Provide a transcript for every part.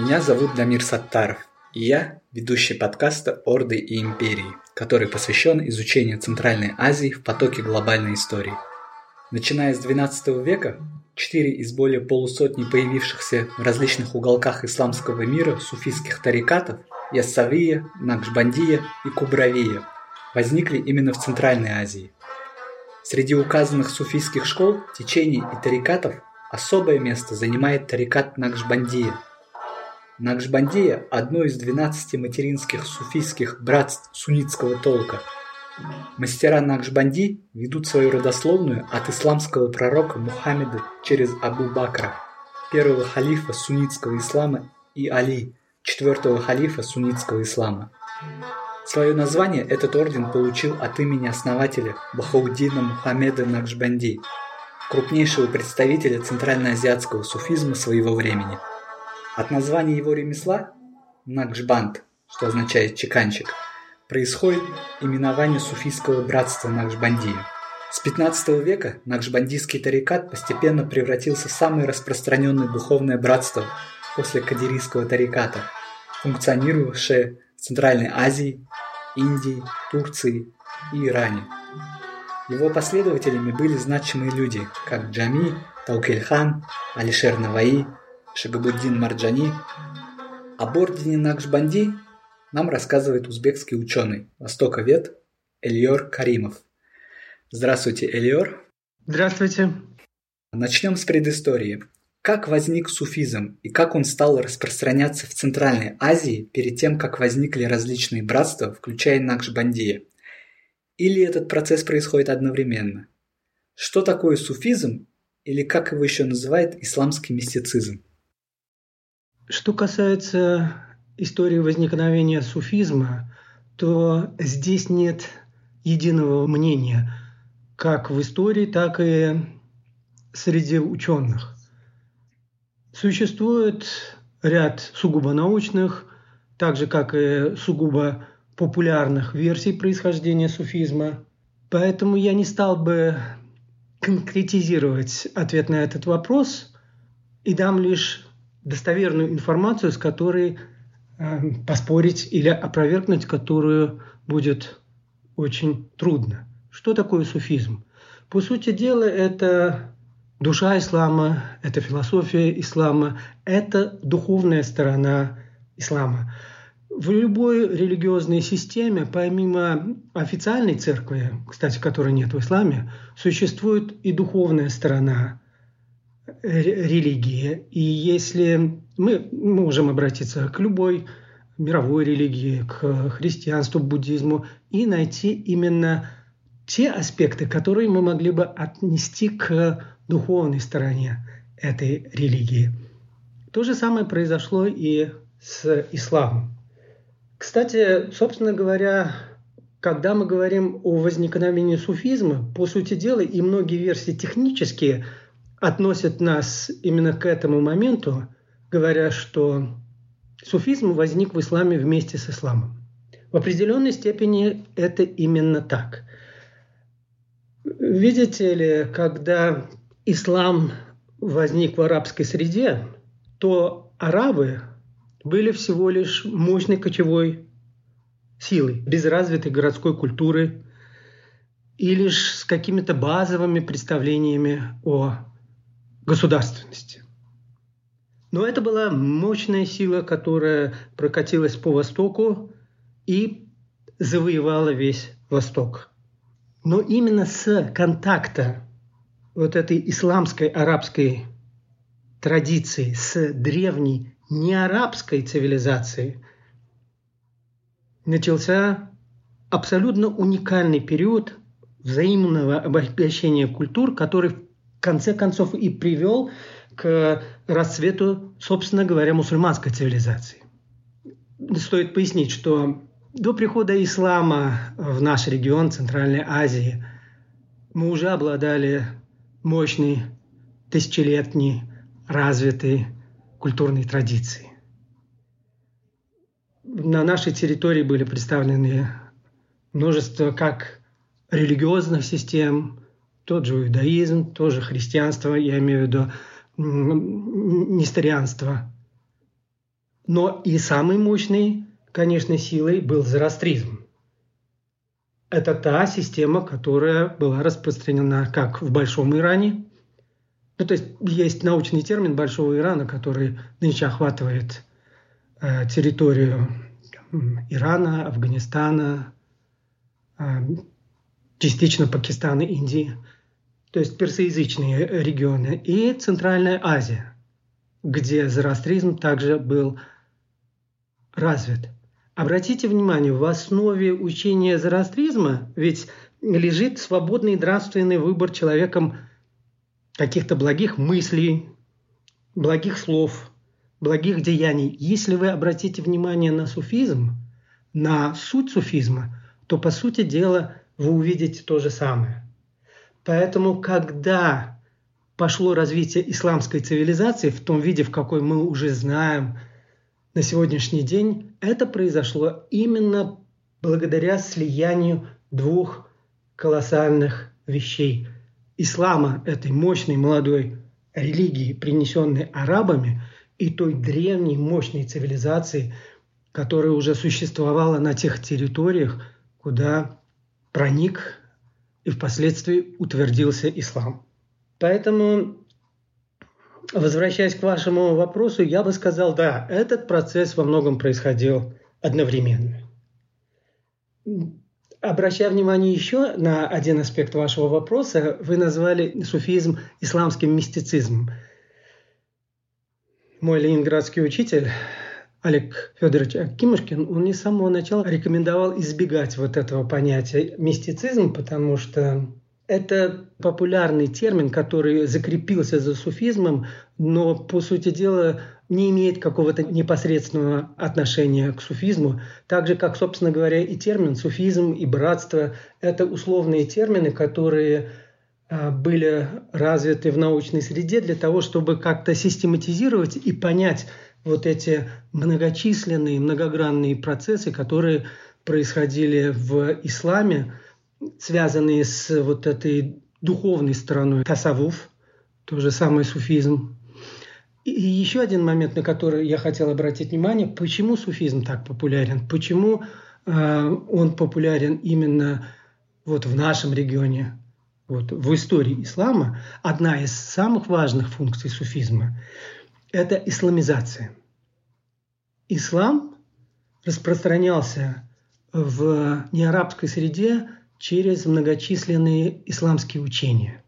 Меня зовут Дамир Саттаров, и я ведущий подкаста «Орды и империи», который посвящен изучению Центральной Азии в потоке глобальной истории. Начиная с XII века, четыре из более полусотни появившихся в различных уголках исламского мира суфийских тарикатов – Яссавия, Накшбандия и Кубравия – возникли именно в Центральной Азии. Среди указанных суфийских школ, течений и тарикатов особое место занимает тарикат Накшбандия – Накшбандия – одно из 12 материнских суфийских братств суннитского толка. Мастера Накшбанди ведут свою родословную от исламского пророка Мухаммеда через Абу Бакра, первого халифа суннитского ислама, и Али, четвертого халифа суннитского ислама. Свое название этот орден получил от имени основателя Бахауддина Мухаммеда Накшбанди, крупнейшего представителя центральноазиатского суфизма своего времени – от названия его ремесла Накшбанд, что означает чеканчик, происходит именование суфийского братства Накшбандия. С 15 века Накшбандийский тарикат постепенно превратился в самое распространенное духовное братство после кадирийского тариката, функционировавшее в Центральной Азии, Индии, Турции и Иране. Его последователями были значимые люди, как Джами, Таукельхан, Алишер Наваи, Шагабуддин Марджани. Об ордене Накшбанди нам рассказывает узбекский ученый, востоковед Эльор Каримов. Здравствуйте, Эльор. Здравствуйте. Начнем с предыстории. Как возник суфизм и как он стал распространяться в Центральной Азии перед тем, как возникли различные братства, включая Накшбандия? Или этот процесс происходит одновременно? Что такое суфизм или как его еще называют исламский мистицизм? Что касается истории возникновения суфизма, то здесь нет единого мнения, как в истории, так и среди ученых. Существует ряд сугубо научных, так же как и сугубо популярных версий происхождения суфизма. Поэтому я не стал бы конкретизировать ответ на этот вопрос и дам лишь достоверную информацию, с которой э, поспорить или опровергнуть которую будет очень трудно. Что такое суфизм? По сути дела, это душа ислама, это философия ислама, это духовная сторона ислама. В любой религиозной системе, помимо официальной церкви, кстати, которой нет в исламе, существует и духовная сторона религии. И если мы можем обратиться к любой мировой религии, к христианству, буддизму и найти именно те аспекты, которые мы могли бы отнести к духовной стороне этой религии. То же самое произошло и с исламом. Кстати, собственно говоря, когда мы говорим о возникновении суфизма, по сути дела и многие версии технические – относят нас именно к этому моменту, говоря, что суфизм возник в исламе вместе с исламом. В определенной степени это именно так. Видите ли, когда ислам возник в арабской среде, то арабы были всего лишь мощной кочевой силой, без развитой городской культуры и лишь с какими-то базовыми представлениями о государственности. Но это была мощная сила, которая прокатилась по Востоку и завоевала весь Восток. Но именно с контакта вот этой исламской арабской традиции с древней неарабской цивилизацией начался абсолютно уникальный период взаимного обогащения культур, который конце концов и привел к расцвету, собственно говоря, мусульманской цивилизации. Стоит пояснить, что до прихода ислама в наш регион Центральной Азии мы уже обладали мощной, тысячелетней, развитой культурной традицией. На нашей территории были представлены множество как религиозных систем, тот же иудаизм, тоже христианство, я имею в виду несторианство. Но и самой мощной, конечно, силой был зороастризм. Это та система, которая была распространена как в Большом Иране. Ну, то есть есть научный термин Большого Ирана, который нынче охватывает э, территорию Ирана, Афганистана, э, частично Пакистана, Индии, то есть персоязычные регионы, и Центральная Азия, где зороастризм также был развит – Обратите внимание, в основе учения зороастризма ведь лежит свободный нравственный выбор человеком каких-то благих мыслей, благих слов, благих деяний. Если вы обратите внимание на суфизм, на суть суфизма, то, по сути дела, вы увидите то же самое. Поэтому, когда пошло развитие исламской цивилизации в том виде, в какой мы уже знаем – на сегодняшний день это произошло именно благодаря слиянию двух колоссальных вещей. Ислама, этой мощной молодой религии, принесенной арабами, и той древней мощной цивилизации, которая уже существовала на тех территориях, куда проник и впоследствии утвердился ислам. Поэтому Возвращаясь к вашему вопросу, я бы сказал, да, этот процесс во многом происходил одновременно. Обращая внимание еще на один аспект вашего вопроса, вы назвали суфизм исламским мистицизмом. Мой ленинградский учитель Олег Федорович Акимушкин, он не с самого начала рекомендовал избегать вот этого понятия мистицизм, потому что это популярный термин, который закрепился за суфизмом, но, по сути дела, не имеет какого-то непосредственного отношения к суфизму. Так же, как, собственно говоря, и термин суфизм и братство – это условные термины, которые а, были развиты в научной среде для того, чтобы как-то систематизировать и понять вот эти многочисленные, многогранные процессы, которые происходили в исламе, связанные с вот этой духовной стороной тасавуф, то же самое суфизм. И еще один момент, на который я хотел обратить внимание, почему суфизм так популярен, почему э, он популярен именно вот в нашем регионе, вот в истории ислама. Одна из самых важных функций суфизма – это исламизация. Ислам распространялся в неарабской среде через многочисленные исламские учения,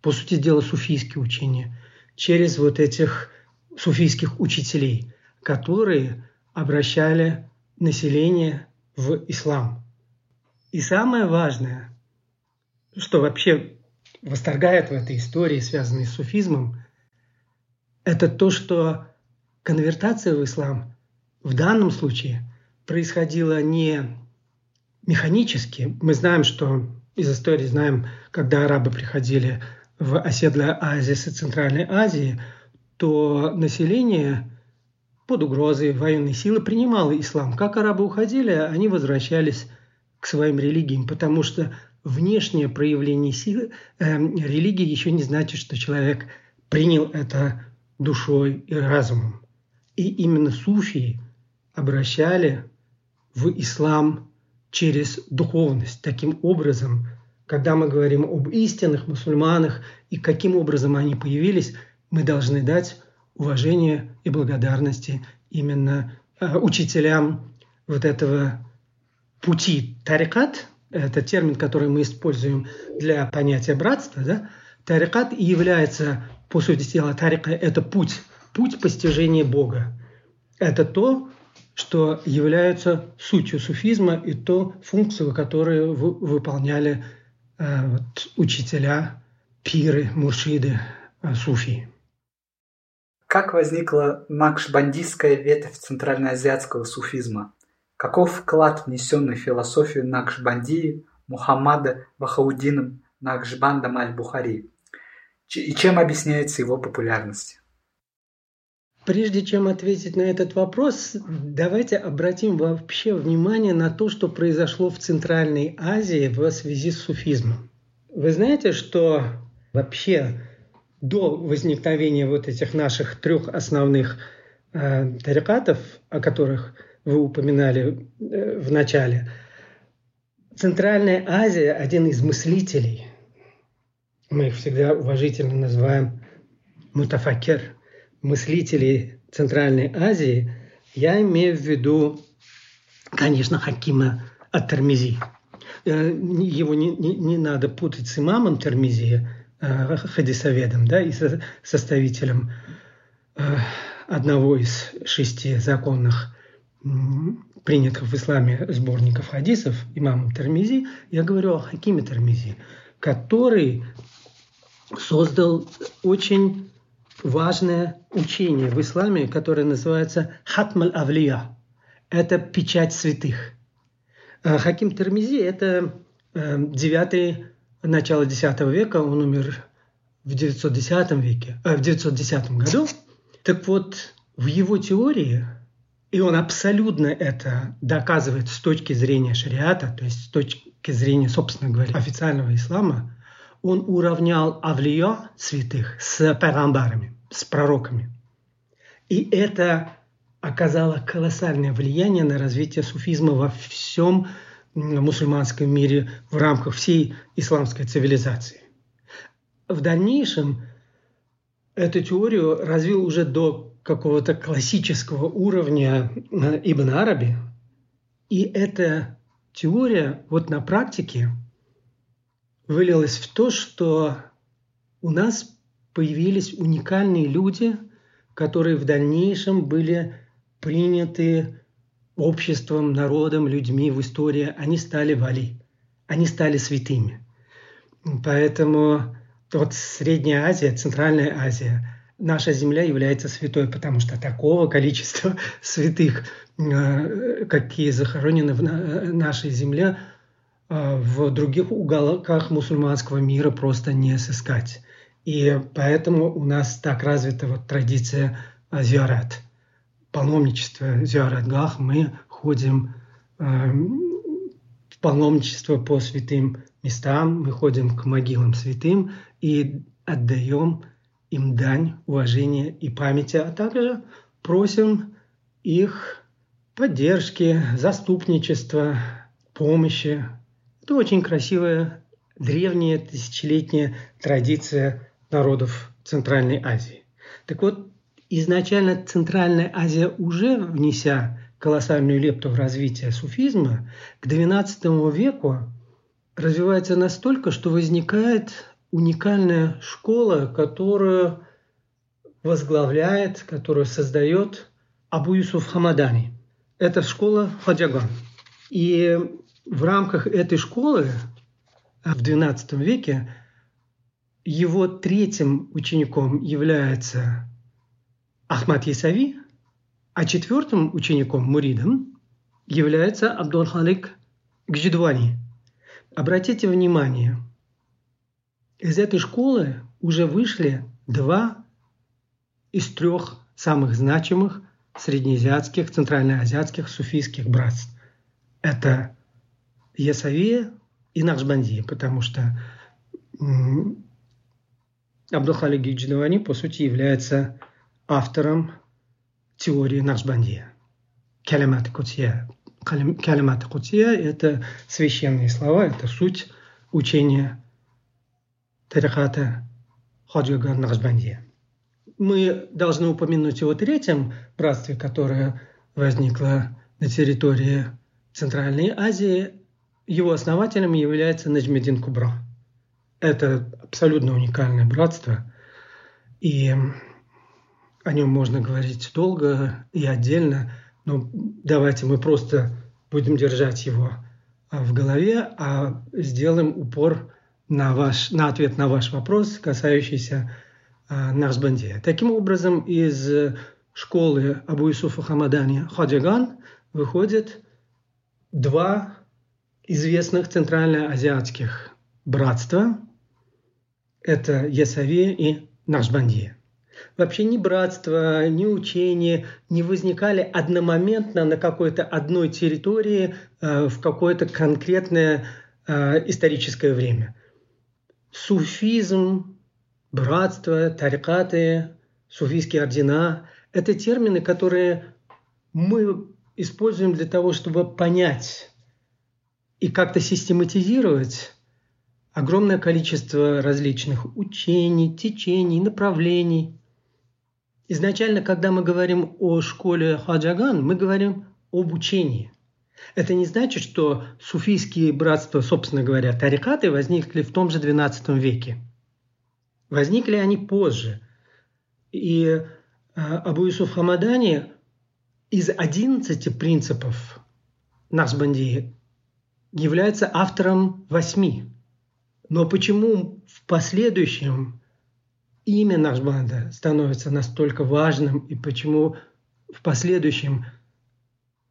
по сути дела суфийские учения, через вот этих суфийских учителей, которые обращали население в ислам. И самое важное, что вообще восторгает в этой истории, связанной с суфизмом, это то, что конвертация в ислам в данном случае происходила не механически. Мы знаем, что из истории знаем, когда арабы приходили в оседлый оазис и Центральной Азии, то население под угрозой военной силы принимало ислам. Как арабы уходили, они возвращались к своим религиям, потому что внешнее проявление силы э, религии еще не значит, что человек принял это душой и разумом. И именно суфии обращали в ислам через духовность. Таким образом, когда мы говорим об истинных мусульманах и каким образом они появились, мы должны дать уважение и благодарности именно э, учителям вот этого пути. Тарикат – это термин, который мы используем для понятия братства. Да? Тарикат и является, по сути дела, тарика – это путь, путь постижения Бога. Это то, что являются сутью суфизма и то функцию, которую выполняли э, вот, учителя, пиры, муршиды, э, суфии. Как возникла накшбандийская ветвь центральноазиатского суфизма? Каков вклад, внесенный в философию Накшбандии Мухаммада Вахаудином Накшбандом аль-Бухари? И чем объясняется его популярность? Прежде чем ответить на этот вопрос, давайте обратим вообще внимание на то, что произошло в Центральной Азии в связи с суфизмом. Вы знаете, что вообще до возникновения вот этих наших трех основных э, тарикатов, о которых вы упоминали э, в начале, Центральная Азия – один из мыслителей. Мы их всегда уважительно называем мутафакер, мыслителей Центральной Азии. Я имею в виду, конечно, Хакима Ат-Тармизи. Э, его не, не, не надо путать с имамом Термизи, э, хадисоведом, да, и со, составителем э, одного из шести законных принятых в исламе сборников хадисов, имамом Термизи, я говорю о Хакиме Термизи, который создал очень важное учение в исламе, которое называется Хатмаль Авлия. Это печать святых. Э, Хаким Термизи – это э, девятый, начало X века, он умер в 910 веке, э, в 910 году. Так вот, в его теории, и он абсолютно это доказывает с точки зрения шариата, то есть с точки зрения, собственно говоря, официального ислама, он уравнял авлия святых с парамбарами, с пророками. И это оказала колоссальное влияние на развитие суфизма во всем мусульманском мире в рамках всей исламской цивилизации. В дальнейшем эту теорию развил уже до какого-то классического уровня э, Ибн Араби. И эта теория вот на практике вылилась в то, что у нас появились уникальные люди, которые в дальнейшем были приняты обществом, народом, людьми в истории, они стали вали, они стали святыми. Поэтому вот Средняя Азия, Центральная Азия, наша земля является святой, потому что такого количества святых, э, какие захоронены в нашей земле, в других уголках мусульманского мира просто не сыскать. И поэтому у нас так развита вот традиция зиарат – паломничество Зиаратгах мы ходим э, в паломничество по святым местам, мы ходим к могилам святым и отдаем им дань уважения и памяти, а также просим их поддержки, заступничества, помощи. Это очень красивая древняя тысячелетняя традиция народов Центральной Азии. Так вот, изначально Центральная Азия уже внеся колоссальную лепту в развитие суфизма, к XII веку развивается настолько, что возникает уникальная школа, которую возглавляет, которую создает Абу Юсуф Хамадани. Это школа Хаджаган. И в рамках этой школы в XII веке его третьим учеником является Ахмад Исави, а четвертым учеником, муридом, является Абдул-Халик Гджидвани. Обратите внимание, из этой школы уже вышли два из трех самых значимых среднеазиатских, центральноазиатских суфийских братств. Это Ясавия и Нахшбандия, потому что Абдул-Халик Гджидвани, по сути, является автором теории Нахшбандия. Калимат Кутия. Калимат Кутия – это священные слова, это суть учения Тарихата Хаджага Нахшбандия. Мы должны упомянуть о третьем братстве, которое возникло на территории Центральной Азии. Его основателем является Наджмедин Кубра. Это абсолютно уникальное братство. И о нем можно говорить долго и отдельно, но давайте мы просто будем держать его а, в голове, а сделаем упор на, ваш, на ответ на ваш вопрос, касающийся а, Нахшбандия. Таким образом, из школы Абу Исуфа Хамадани Хаджаган выходит два известных центральноазиатских братства. Это Ясавия и Нахшбандия вообще ни братство, ни учение не возникали одномоментно на какой-то одной территории э, в какое-то конкретное э, историческое время. Суфизм, братство, тарикаты, суфийские ордена – Это термины, которые мы используем для того, чтобы понять и как-то систематизировать огромное количество различных учений, течений, направлений. Изначально, когда мы говорим о школе Хаджаган, мы говорим об учении. Это не значит, что суфийские братства, собственно говоря, тарикаты возникли в том же XII веке. Возникли они позже. И э, Абу Юсуф Хамадани из 11 принципов Нахсбанди является автором восьми. Но почему в последующем имя Нахшбанда становится настолько важным и почему в последующем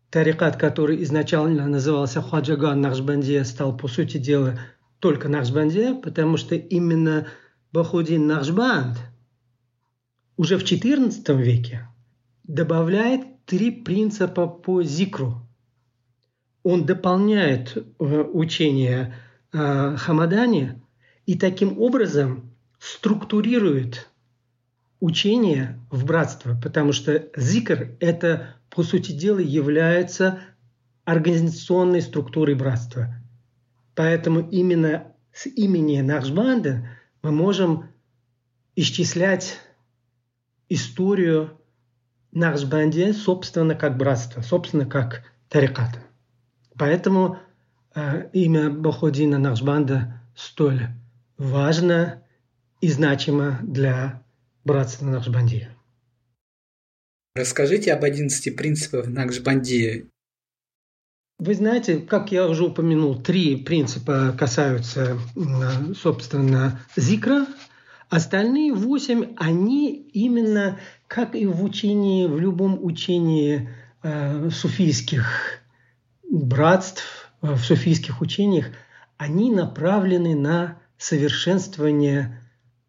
тарикат, который изначально назывался Хаджаган Нахшбандия, стал по сути дела только Нахшбандия, потому что именно Бахудин Нахшбанд уже в XIV веке добавляет три принципа по зикру. Он дополняет э, учение э, Хамадани и таким образом структурирует учение в братство, потому что зикр – это, по сути дела, является организационной структурой братства. Поэтому именно с имени Нахшбанда мы можем исчислять историю Нахшбанде, собственно, как братство, собственно, как тарикат. Поэтому э, имя Бахудина Нахшбанда столь важно и значимо для братства Накшбандия. Расскажите об 11 принципах Накшбандии. Вы знаете, как я уже упомянул, три принципа касаются, собственно, зикра. Остальные восемь, они именно, как и в учении, в любом учении э, суфийских братств, в суфийских учениях, они направлены на совершенствование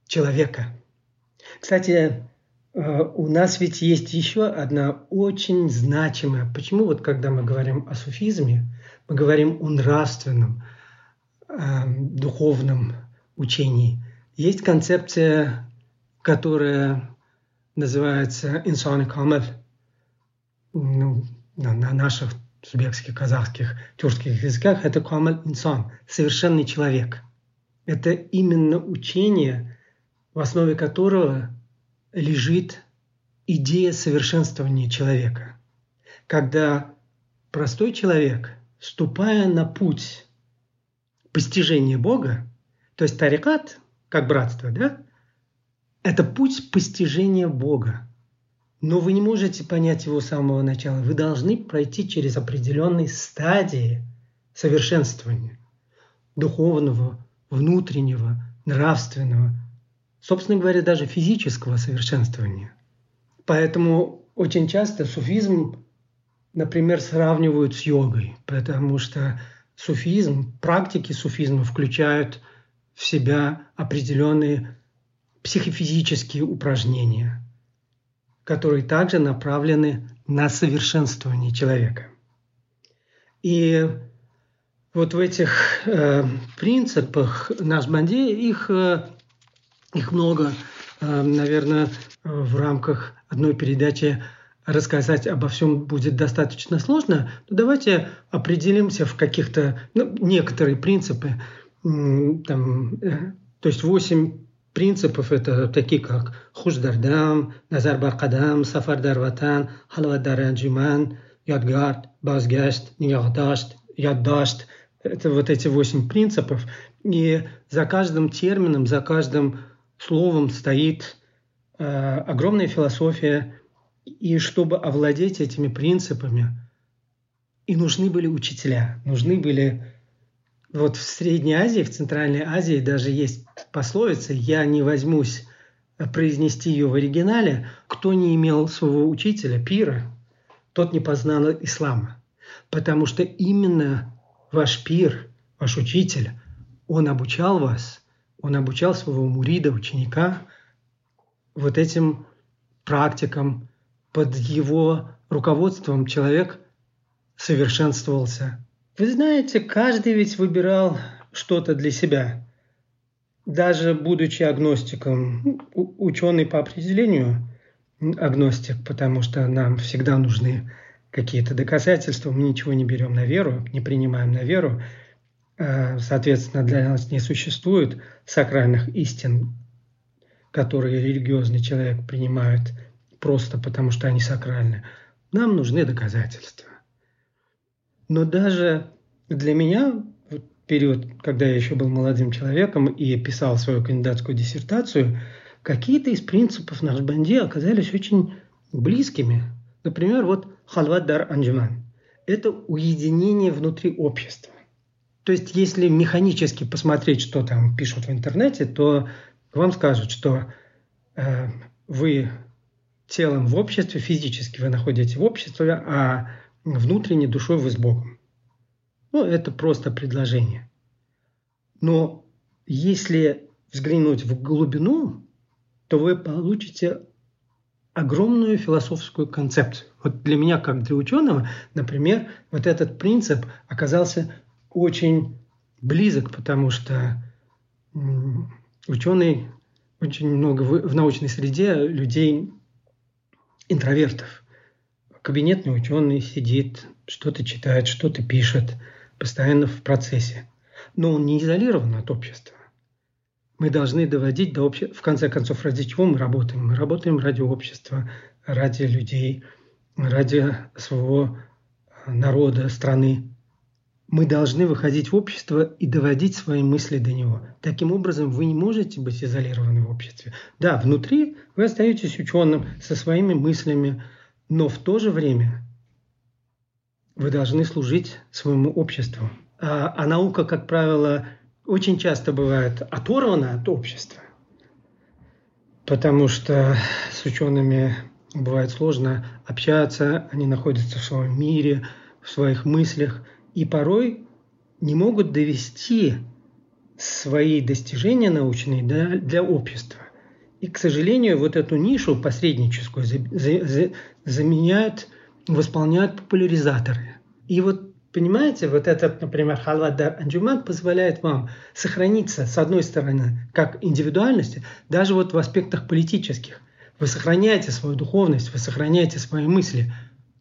человека – кстати, э, у нас ведь есть еще одна очень значимая. Почему вот когда мы говорим о суфизме, мы говорим о нравственном, э, духовном учении. Есть концепция, которая называется инсан камаль. Ну, на, на наших узбекских, казахских, тюркских языках это камаль инсан, совершенный человек. Это именно учение, в основе которого лежит идея совершенствования человека. Когда простой человек, ступая на путь постижения Бога, то есть тарикат, как братство, да, это путь постижения Бога. Но вы не можете понять его с самого начала. Вы должны пройти через определенные стадии совершенствования духовного, внутреннего, нравственного, собственно говоря, даже физического совершенствования. Поэтому очень часто суфизм, например, сравнивают с йогой, потому что суфизм, практики суфизма включают в себя определенные психофизические упражнения, которые также направлены на совершенствование человека. И вот в этих э, принципах наш Банди их э, их много. Э, наверное, в рамках одной передачи рассказать обо всем будет достаточно сложно, но давайте определимся в каких-то, ну, некоторые принципы. Там, э, то есть восемь принципов это такие как Хуждардам, Назар Баркадам, Сафар Дарватан, Халвадар Анджиман, Ядгард, Базгашт, Ниядашт, Яддашт. Это вот эти восемь принципов. И за каждым термином, за каждым словом стоит э, огромная философия, и чтобы овладеть этими принципами, и нужны были учителя, нужны были... Вот в Средней Азии, в Центральной Азии даже есть пословица «я не возьмусь произнести ее в оригинале, кто не имел своего учителя, пира, тот не познал ислама». Потому что именно ваш пир, ваш учитель, он обучал вас – он обучал своего мурида, ученика, вот этим практикам. Под его руководством человек совершенствовался. Вы знаете, каждый ведь выбирал что-то для себя. Даже будучи агностиком, ученый по определению агностик, потому что нам всегда нужны какие-то доказательства, мы ничего не берем на веру, не принимаем на веру. Э, соответственно, для нас не существует сакральных истин, которые религиозный человек принимает просто потому, что они сакральны. Нам нужны доказательства. Но даже для меня, период, когда я еще был молодым человеком и писал свою кандидатскую диссертацию, какие-то из принципов Нахшбанди оказались очень близкими. Например, вот халват дар анджуман. Это уединение внутри общества. То есть, если механически посмотреть, что там пишут в интернете, то вам скажут, что э, вы телом в обществе, физически вы находитесь в обществе, а внутренней душой вы с Богом. Ну, это просто предложение. Но если взглянуть в глубину, то вы получите огромную философскую концепцию. Вот для меня, как для ученого, например, вот этот принцип оказался очень близок, потому что ученый очень много в, научной среде людей интровертов. Кабинетный ученый сидит, что-то читает, что-то пишет, постоянно в процессе. Но он не изолирован от общества. Мы должны доводить до общества. В конце концов, ради чего мы работаем? Мы работаем ради общества, ради людей, ради своего народа, страны мы должны выходить в общество и доводить свои мысли до него. Таким образом, вы не можете быть изолированы в обществе. Да, внутри вы остаетесь ученым со своими мыслями, но в то же время вы должны служить своему обществу. А, а наука, как правило, очень часто бывает оторвана от общества, потому что с учеными бывает сложно общаться, они находятся в своем мире, в своих мыслях – и порой не могут довести свои достижения научные для, для общества. И, к сожалению, вот эту нишу посредническую за, за, за, заменяют, восполняют популяризаторы. И вот Понимаете, вот этот, например, халвадар анджуман позволяет вам сохраниться, с одной стороны, как индивидуальности, даже вот в аспектах политических. Вы сохраняете свою духовность, вы сохраняете свои мысли,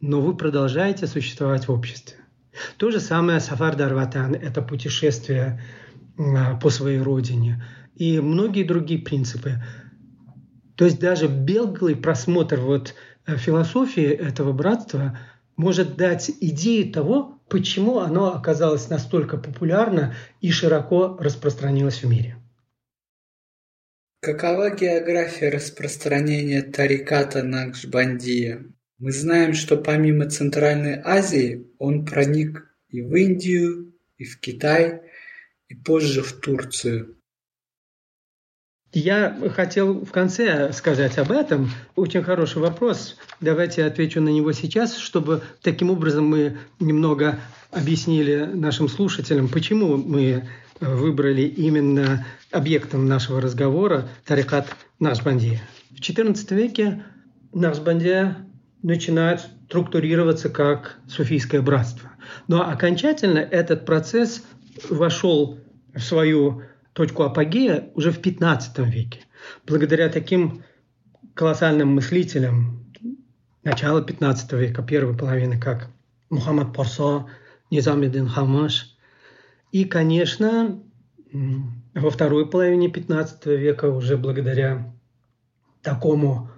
но вы продолжаете существовать в обществе. То же самое Сафар Дарватан – это путешествие а, по своей родине. И многие другие принципы. То есть даже беглый просмотр вот философии этого братства может дать идею того, почему оно оказалось настолько популярно и широко распространилось в мире. Какова география распространения тариката Накшбандия? Мы знаем, что помимо Центральной Азии он проник и в Индию, и в Китай, и позже в Турцию. Я хотел в конце сказать об этом. Очень хороший вопрос. Давайте я отвечу на него сейчас, чтобы таким образом мы немного объяснили нашим слушателям, почему мы выбрали именно объектом нашего разговора тарикат Нашбандия. В XIV веке Нашбандия начинает структурироваться как суфийское братство. Но окончательно этот процесс вошел в свою точку апогея уже в 15 веке. Благодаря таким колоссальным мыслителям начала 15 века, первой половины, как Мухаммад Парсо, Низамедин Хамаш. И, конечно, во второй половине 15 века уже благодаря такому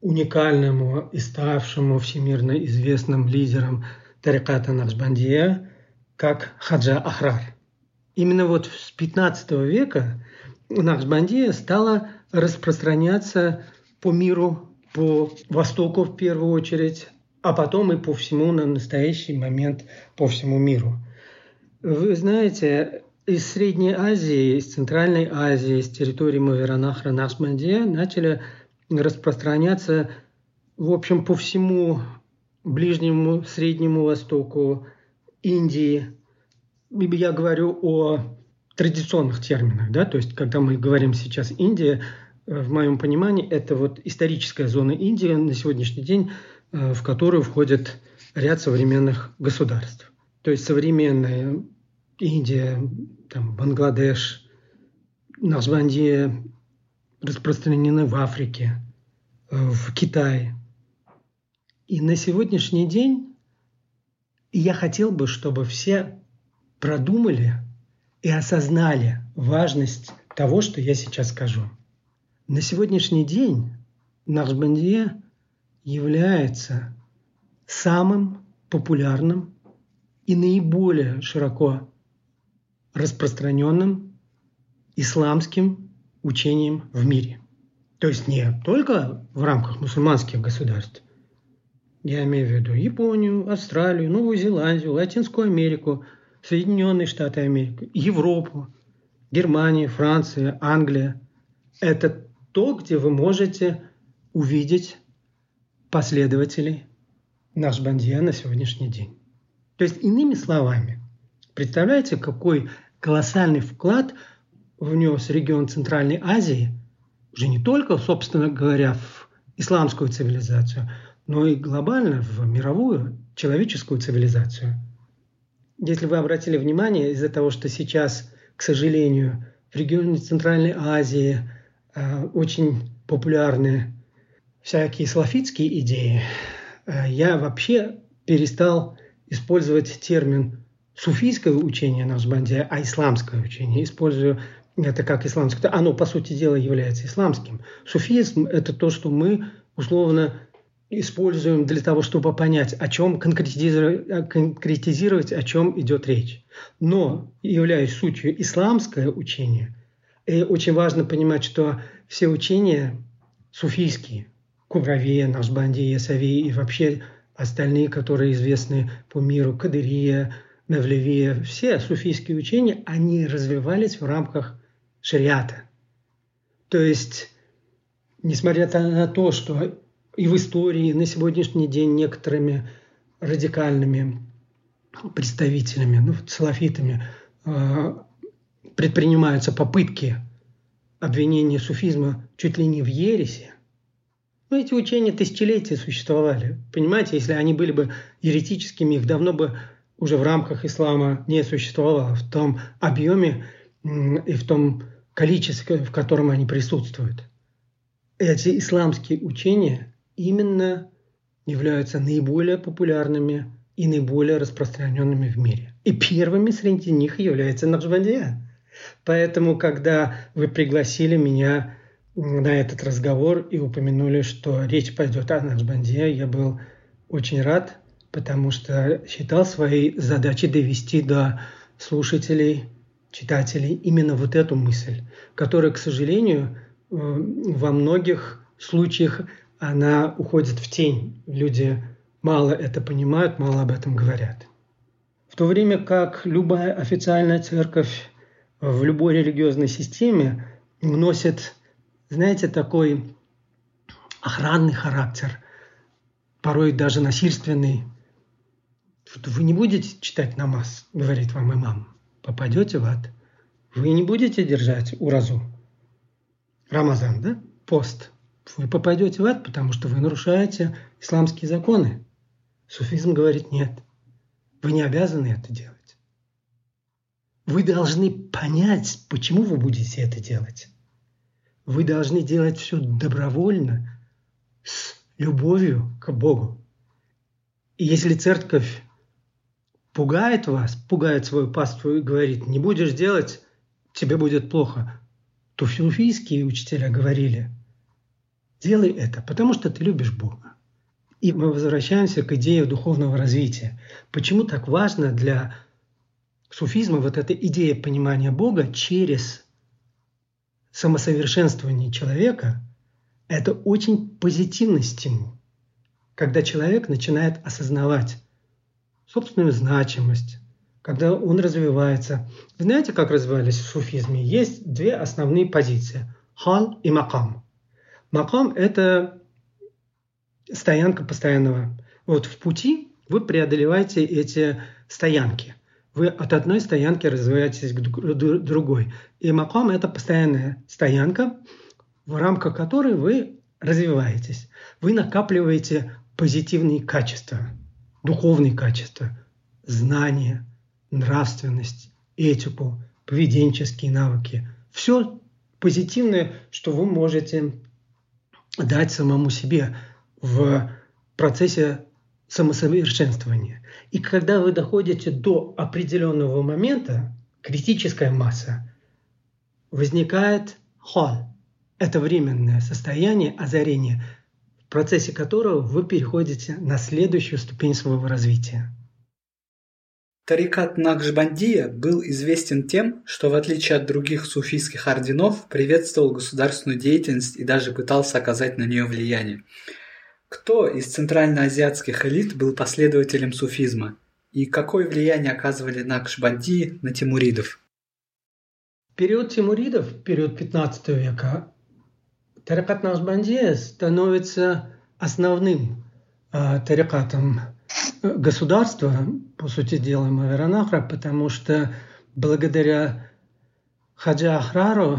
уникальному и ставшему всемирно известным лидером тариката Накшбандия, как Хаджа Ахрар. Именно вот с 15 века Накшбандия стала распространяться по миру, по Востоку в первую очередь, а потом и по всему на настоящий момент по всему миру. Вы знаете, из Средней Азии, из Центральной Азии, из территории Маверанахра Накшбандия начали распространяться, в общем, по всему Ближнему, Среднему Востоку, Индии. Я говорю о традиционных терминах, да, то есть когда мы говорим сейчас Индия, э, в моем понимании это вот историческая зона Индии на сегодняшний день, э, в которую входит ряд современных государств. То есть современная Индия, там, Бангладеш, Нахшбандия, распространены в Африке, в Китае. И на сегодняшний день я хотел бы, чтобы все продумали и осознали важность того, что я сейчас скажу. На сегодняшний день Нахшбандия является самым популярным и наиболее широко распространенным исламским учением в мире. То есть не только в рамках мусульманских государств. Я имею в виду Японию, Австралию, Новую Зеландию, Латинскую Америку, Соединенные Штаты Америки, Европу, Германия, Франция, Англия. Это то, где вы можете увидеть последователей наш Бандия на сегодняшний день. То есть, иными словами, представляете, какой колоссальный вклад внес регион Центральной Азии, уже не только, собственно говоря, в исламскую цивилизацию, но и глобально в мировую человеческую цивилизацию. Если вы обратили внимание, из-за того, что сейчас, к сожалению, в регионе Центральной Азии э, очень популярны всякие салафитские идеи, э, я вообще перестал использовать термин суфийское учение Нахшбандия, а исламское учение. Использую это как исламское. Оно, по сути дела, является исламским. Суфизм – это то, что мы условно используем для того, чтобы понять, о чем конкретизировать, конкретизировать о чем идет речь. Но, являясь сутью исламское учение, и очень важно понимать, что все учения суфийские, Кубравия, Нахшбандия, Сави и вообще остальные, которые известны по миру, Кадырия, Мевлевия, все суфийские учения, они развивались в рамках шариата. То есть, несмотря на то, что и в истории на сегодняшний день некоторыми радикальными представителями, ну, салафитами, э, предпринимаются попытки обвинения суфизма чуть ли не в ересе, но ну, эти учения тысячелетия существовали. Понимаете, если они были бы еретическими, их давно бы уже в рамках ислама не существовало в том объеме и в том количестве, в котором они присутствуют. Эти исламские учения именно являются наиболее популярными и наиболее распространенными в мире. И первыми среди них является Нахшбандия. Поэтому, когда вы пригласили меня на этот разговор и упомянули, что речь пойдет о Нахшбандия, я был очень рад, потому что считал своей задачей довести до слушателей, читателей именно вот эту мысль, которая, к сожалению, э, во многих случаях она уходит в тень. Люди мало это понимают, мало об этом говорят. В то время как любая официальная церковь в любой религиозной системе носит, знаете, такой охранный характер, порой даже насильственный. Вы не будете читать намаз, говорит вам имам, попадете в ад. Вы не будете держать уразу. Рамазан, да? Пост – вы попадете в ад, потому что вы нарушаете исламские законы. Суфизм говорит нет. Вы не обязаны это делать. Вы должны понять, почему вы будете это делать. Вы должны делать все добровольно, с любовью к Богу. И если церковь пугает вас, пугает свою паству и говорит, не будешь делать, тебе будет плохо, то филуфийские учителя говорили – Делай это, потому что ты любишь Бога. И мы возвращаемся к идее духовного развития. Почему так важно для суфизма вот эта идея понимания Бога через самосовершенствование человека – это очень позитивный стимул, когда человек начинает осознавать собственную значимость, когда он развивается. Вы знаете, как развивались в суфизме? Есть две основные позиции – хал и макам – Макам – это стоянка постоянного. Вот в пути вы преодолеваете эти стоянки. Вы от одной стоянки развиваетесь к другой. И макам – это постоянная стоянка, в рамках которой вы развиваетесь. Вы накапливаете позитивные качества, духовные качества, знания, нравственность, этику, поведенческие навыки. Все позитивное, что вы можете дать самому себе в процессе самосовершенствования. И когда вы доходите до определенного момента, критическая масса, возникает хол. Это временное состояние озарения, в процессе которого вы переходите на следующую ступень своего развития. Тарикат Накшбандия был известен тем, что в отличие от других суфийских орденов приветствовал государственную деятельность и даже пытался оказать на нее влияние. Кто из центральноазиатских элит был последователем суфизма? И какое влияние оказывали Накшбандии на тимуридов? Период тимуридов, период 15 века, тарикат Накшбандия становится основным э, тарикатом государства, по сути дела, Маверанахра, потому что благодаря Хаджа Ахрару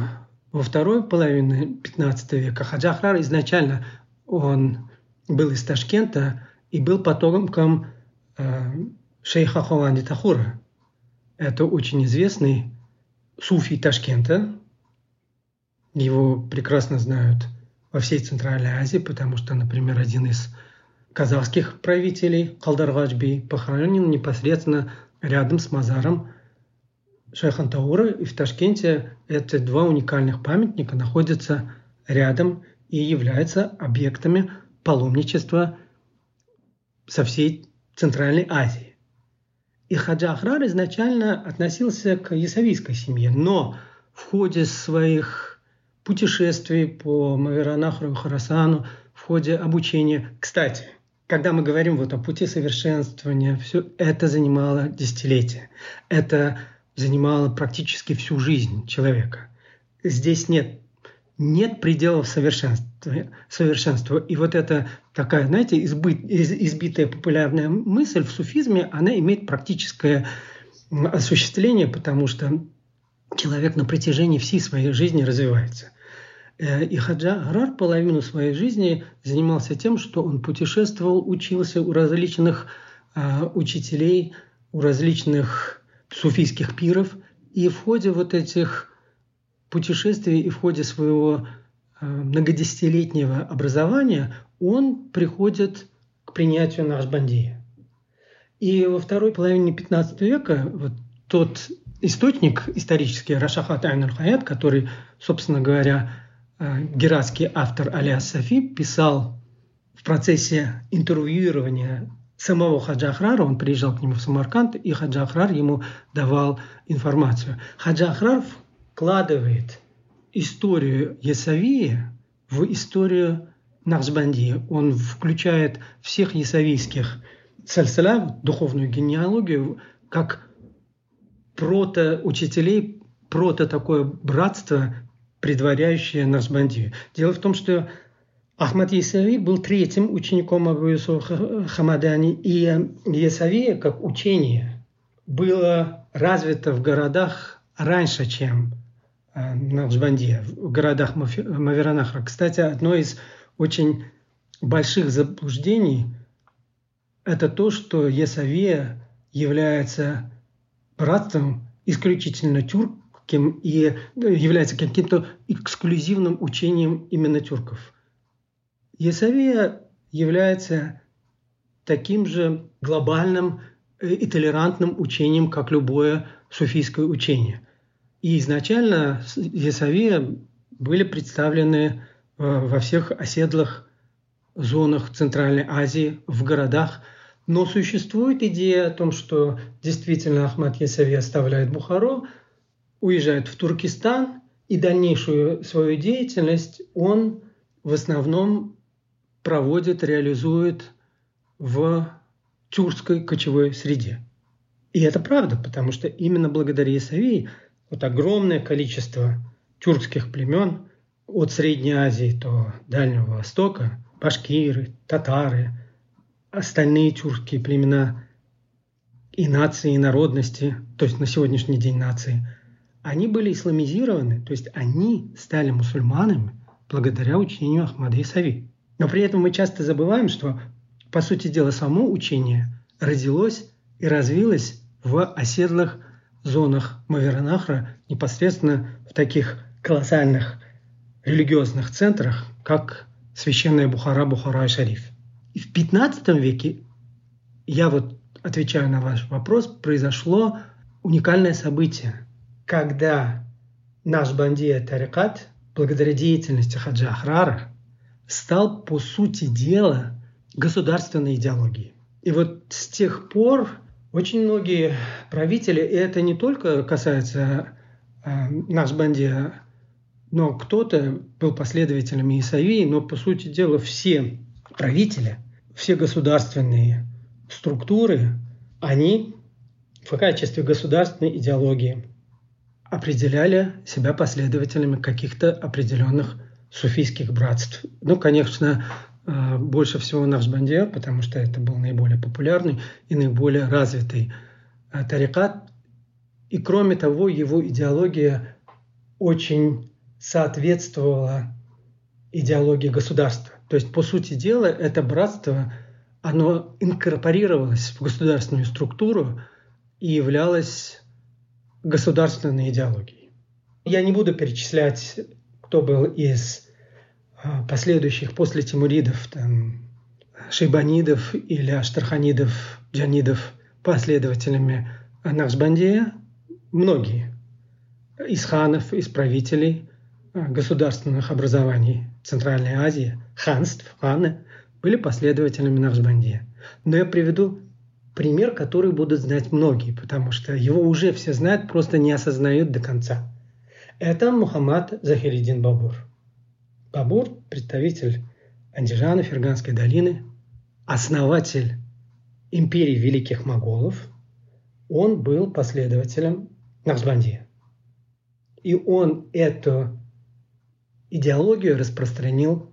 во второй половине 15 века, Хаджа Ахрар изначально он был из Ташкента и был потомком э, шейха Хованди Тахура. Это очень известный суфий Ташкента. Его прекрасно знают во всей Центральной Азии, потому что, например, один из казахских правителей Калдаргаджби похоронен непосредственно рядом с мазаром Шейха Таура. И в Ташкенте эти два уникальных памятника находятся рядом и являются объектами паломничества со всей Центральной Азии. И Хаджа Ахрар изначально относился к ясавийской семье, но в ходе своих путешествий по Маверанахру и Харасану, в ходе обучения, кстати, когда мы говорим вот о пути совершенствования, все это занимало десятилетия. Это занимало практически всю жизнь человека. Здесь нет, нет пределов совершенства. И вот эта такая, знаете, избыт, избитая популярная мысль в суфизме, она имеет практическое осуществление, потому что человек на протяжении всей своей жизни развивается – и Хаджа Гарар половину своей жизни занимался тем, что он путешествовал, учился у различных э, учителей, у различных суфийских пиров. И в ходе вот этих путешествий и в ходе своего э, многодесятилетнего образования он приходит к принятию Нахшбандия. И во второй половине 15 века вот тот источник исторический Рашахат Айн который, собственно говоря, Э, гератский автор Алиас Сафи писал в процессе интервьюирования самого Хаджа Ахрара, он приезжал к нему в Самарканд, и Хаджа Ахрар ему давал информацию. Хаджа Ахрар вкладывает историю Ясавии в историю Нахсбанди. Он включает всех ясавийских сальсаля, духовную генеалогию, как прото-учителей, прото такое братство предваряющее Насбанди. Дело в том, что Ахмад Исави был третьим учеником Абу Юсуфа Хамадани, и Исави как учение было развито в городах раньше, чем э, Нахшбанди, в городах Маверанахра. Кстати, одно из очень больших заблуждений – это то, что Есавия является братством исключительно тюрк, кем и ну, является каким-то эксклюзивным учением именно тюрков. Есавия является таким же глобальным э, и толерантным учением, как любое суфийское учение. И изначально Есавия были представлены э, во всех оседлых зонах Центральной Азии, в городах. Но существует идея о том, что действительно Ахмад Есави оставляет Бухару – уезжает в Туркестан, и дальнейшую свою деятельность он в основном проводит, реализует в тюркской кочевой среде. И это правда, потому что именно благодаря Исавии вот огромное количество тюркских племен от Средней Азии до Дальнего Востока, башкиры, татары, остальные тюркские племена и нации, и народности, то есть на сегодняшний день нации – они были исламизированы, то есть они стали мусульманами благодаря учению Ахмада Исави. Но при этом мы часто забываем, что, по сути дела, само учение родилось и развилось в оседлых зонах Маверанахра, непосредственно в таких колоссальных религиозных центрах, как священная Бухара, Бухара и Шариф. И в 15 веке, я вот отвечаю на ваш вопрос, произошло уникальное событие, когда наш бандия Тарикат, благодаря деятельности Хаджа Ахрара, стал, по сути дела, государственной идеологией. И вот с тех пор очень многие правители, и это не только касается э, наш бандия, но кто-то был последователем Исаии, но, по сути дела, все правители, все государственные структуры, они в качестве государственной идеологии определяли себя последователями каких-то определенных суфийских братств. Ну, конечно, э, больше всего Нахшбандия, потому что это был наиболее популярный и наиболее развитый э, тарикат. И кроме того, его идеология очень соответствовала идеологии государства. То есть, по сути дела, это братство, оно инкорпорировалось в государственную структуру и являлось государственной идеологией. Я не буду перечислять, кто был из а, последующих после Тимуридов, там, Шейбанидов или Аштарханидов, Джанидов последователями Нахшбандия. Многие из ханов, из правителей а, государственных образований Центральной Азии, ханств, ханы, были последователями Нахшбандия. Но я приведу пример, который будут знать многие, потому что его уже все знают, просто не осознают до конца. Это Мухаммад Захиридин Бабур. Бабур – представитель Андижана, Ферганской долины, основатель империи великих моголов. Он был последователем Нахшбандия. И он эту идеологию распространил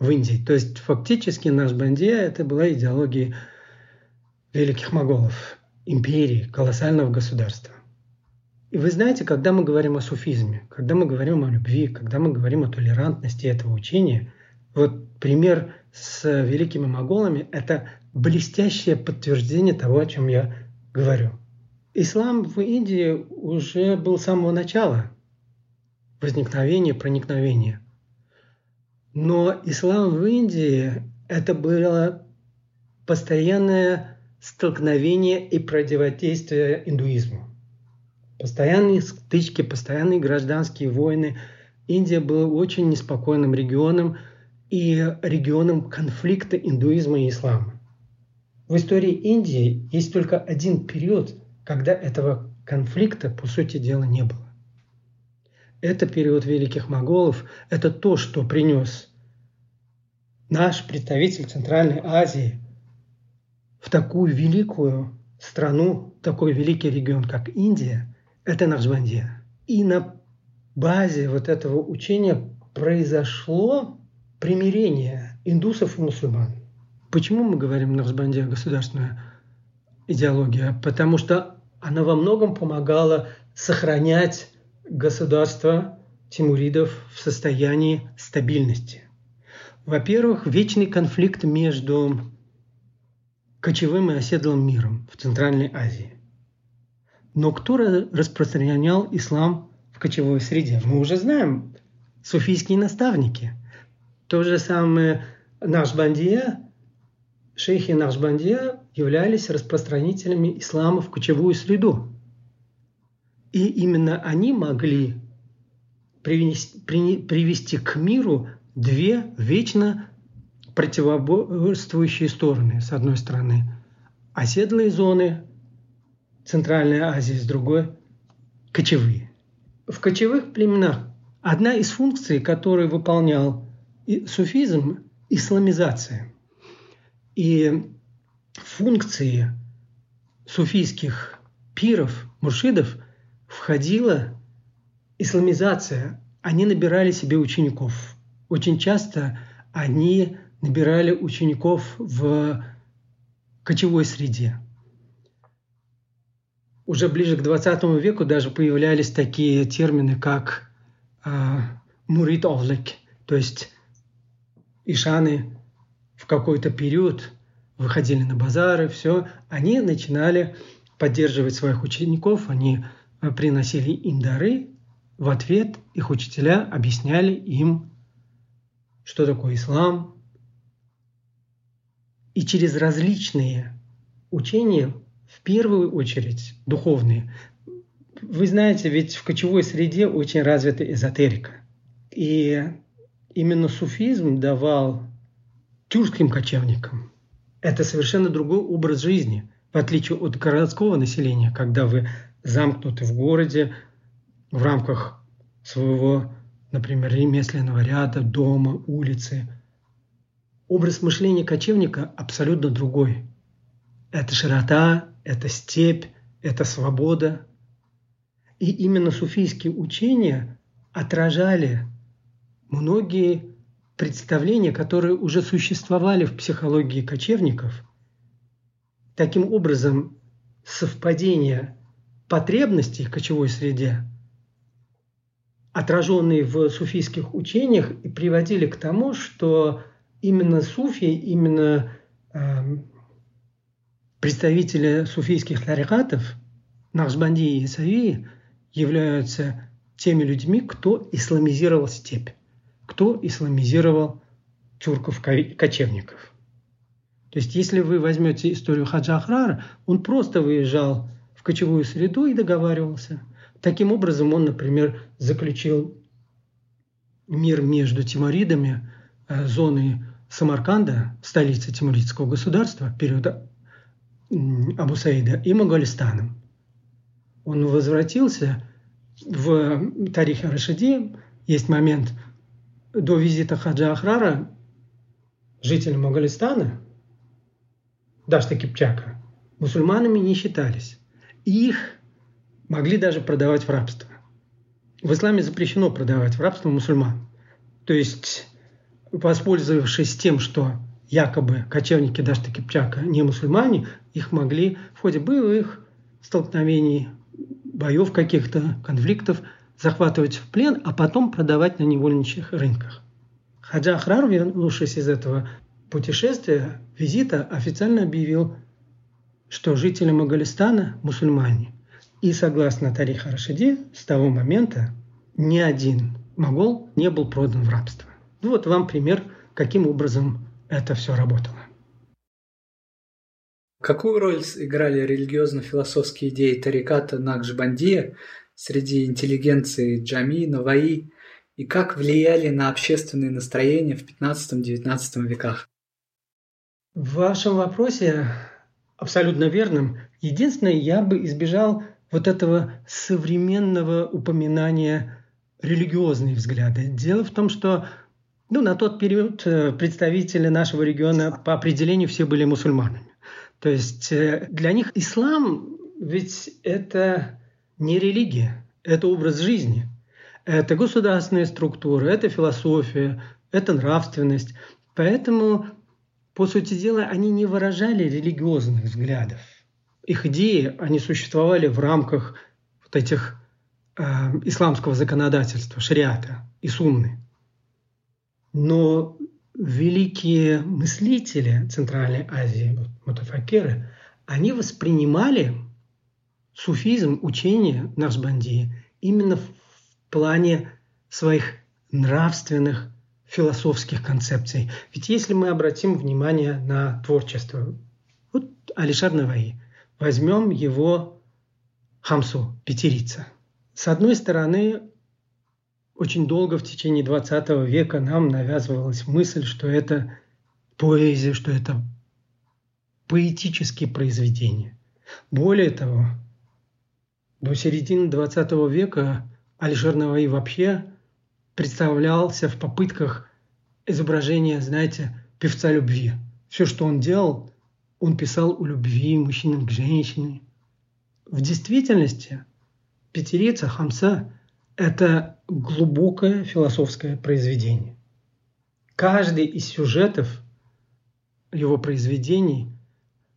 в Индии. То есть фактически Нахшбандия – это была идеология великих моголов, империи, колоссального государства. И вы знаете, когда мы говорим о суфизме, когда мы говорим о любви, когда мы говорим о толерантности этого учения, вот пример с великими моголами – это блестящее подтверждение того, о чем я говорю. Ислам в Индии уже был с самого начала возникновения, проникновения. Но ислам в Индии – это было постоянное столкновение и противодействие индуизму. Постоянные стычки, постоянные гражданские войны. Индия была очень неспокойным регионом и регионом конфликта индуизма и ислама. В истории Индии есть только один период, когда этого конфликта, по сути дела, не было. Это период великих моголов, это то, что принес наш представитель Центральной Азии в такую великую страну, такой великий регион, как Индия, это Нахшбандия. И на базе вот этого учения произошло примирение индусов и мусульман. Почему мы говорим Нахшбандия государственная идеология? Потому что она во многом помогала сохранять государство тимуридов в состоянии стабильности. Во-первых, вечный конфликт между кочевым и оседлым миром в Центральной Азии. Но кто распространял ислам в кочевой среде? Мы уже знаем, суфийские наставники. То же самое Нашбандия, шейхи Нашбандия являлись распространителями ислама в кочевую среду. И именно они могли привести, привести к миру две вечно противоборствующие стороны, с одной стороны, оседлые зоны Центральной Азии, с другой – кочевые. В кочевых племенах одна из функций, которую выполнял суфизм – исламизация. И функции суфийских пиров, муршидов входила исламизация. Они набирали себе учеников. Очень часто они набирали учеников в кочевой среде. Уже ближе к 20 веку даже появлялись такие термины, как э, мурит овлек, то есть ишаны в какой-то период выходили на базары, все, они начинали поддерживать своих учеников, они а, приносили им дары, в ответ их учителя объясняли им что такое ислам. И через различные учения, в первую очередь духовные, вы знаете, ведь в кочевой среде очень развита эзотерика. И именно суфизм давал тюркским кочевникам это совершенно другой образ жизни, в отличие от городского населения, когда вы замкнуты в городе в рамках своего, например, ремесленного ряда, дома, улицы. Образ мышления кочевника абсолютно другой. Это широта, это степь, это свобода. И именно суфийские учения отражали многие представления, которые уже существовали в психологии кочевников. Таким образом, совпадение потребностей в кочевой среде, отраженные в суфийских учениях, и приводили к тому, что именно суфи, именно э, представители суфийских тарикатов, Нахшбанди и Исави, являются теми людьми, кто исламизировал степь кто исламизировал тюрков-кочевников. То есть, если вы возьмете историю Хаджа Ахрара, он просто выезжал в кочевую среду и договаривался. Таким образом, он, например, заключил мир между тиморидами э, зоны Самарканда, столицы тимуридского государства, периода Абу Саида, и Моголистаном. Он возвратился в Тарихе Рашиди, есть момент до визита Хаджа Ахрара жители Моголистана, Дашта Кипчака, мусульманами не считались. Их могли даже продавать в рабство. В исламе запрещено продавать в рабство мусульман. То есть, воспользовавшись тем, что якобы кочевники Дашта Кипчака не мусульмане, их могли в ходе боевых столкновений, боев каких-то, конфликтов – захватывать в плен, а потом продавать на невольничьих рынках. Хаджа Ахрар, вернувшись из этого путешествия, визита, официально объявил, что жители Моголистана – мусульмане. И согласно Тариха Рашиди, с того момента ни один могол не был продан в рабство. Ну вот вам пример, каким образом это все работало. Какую роль играли религиозно-философские идеи тариката Накшбандия среди интеллигенции Джами, Наваи и как влияли на общественные настроения в XV-XIX веках? В вашем вопросе абсолютно верным. Единственное, я бы избежал вот этого современного упоминания религиозные взгляды. Дело в том, что ну, на тот период э, представители нашего региона по определению все были мусульманами. То есть э, для них ислам ведь это не религия, это образ жизни. Это государственная структура, это философия, это нравственность. Поэтому, по сути дела, они не выражали религиозных взглядов. Их идеи, они существовали в рамках вот этих э, исламского законодательства, шариата и сунны. Но великие мыслители Центральной Азии, мутафакеры, они воспринимали суфизм, учение Нахшбанди именно в плане своих нравственных философских концепций. Ведь если мы обратим внимание на творчество, вот Алишар Наваи, возьмем его Хамсу, пятерица. С одной стороны, очень долго в течение 20 века нам навязывалась мысль, что это поэзия, что это поэтические произведения. Более того, до середины 20 века Алишер Наваи вообще представлялся в попытках изображения, знаете, певца любви. Все, что он делал, он писал о любви мужчины к женщине. В действительности пятерица Хамса – это глубокое философское произведение. Каждый из сюжетов его произведений,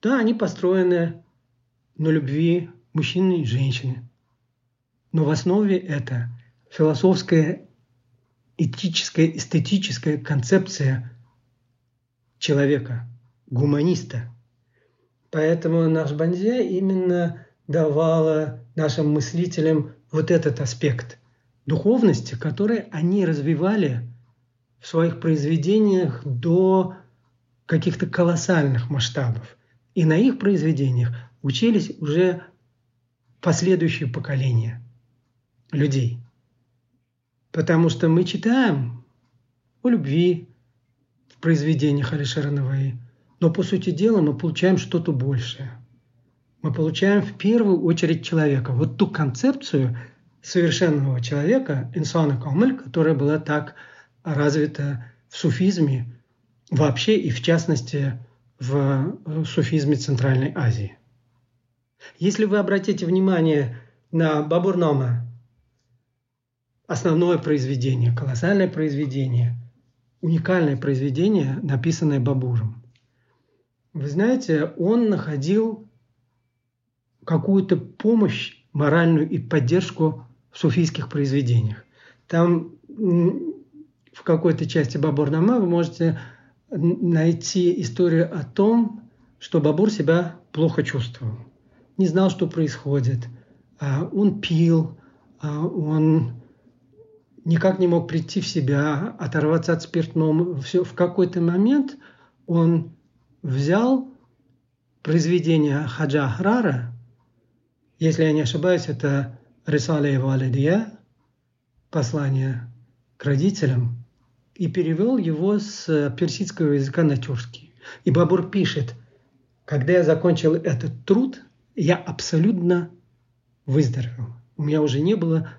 да, они построены на любви мужчины и женщины. Но в основе это философская, этическая, эстетическая концепция человека, гуманиста. Поэтому наш Банзе именно давала нашим мыслителям вот этот аспект духовности, который они развивали в своих произведениях до каких-то колоссальных масштабов. И на их произведениях учились уже последующие поколения людей. Потому что мы читаем о любви в произведениях Алишера Наваи, но по сути дела мы получаем что-то большее. Мы получаем в первую очередь человека. Вот ту концепцию совершенного человека, инсана камаль, которая была так развита в суфизме вообще и в частности в э, суфизме Центральной Азии. Если вы обратите внимание на Бабурнама, основное произведение, колоссальное произведение, уникальное произведение, написанное Бабуром. Вы знаете, он находил какую-то помощь моральную и поддержку в суфийских произведениях. Там в какой-то части Бабурнама вы можете найти историю о том, что Бабур себя плохо чувствовал, не знал, что происходит. А он пил, а он никак не мог прийти в себя, оторваться от спиртного. Все, в какой-то момент он взял произведение Хаджа Ахрара, если я не ошибаюсь, это Рисаля и Валидия, послание к родителям, и перевел его с персидского языка на тюркский. И Бабур пишет, когда я закончил этот труд, я абсолютно выздоровел. У меня уже не было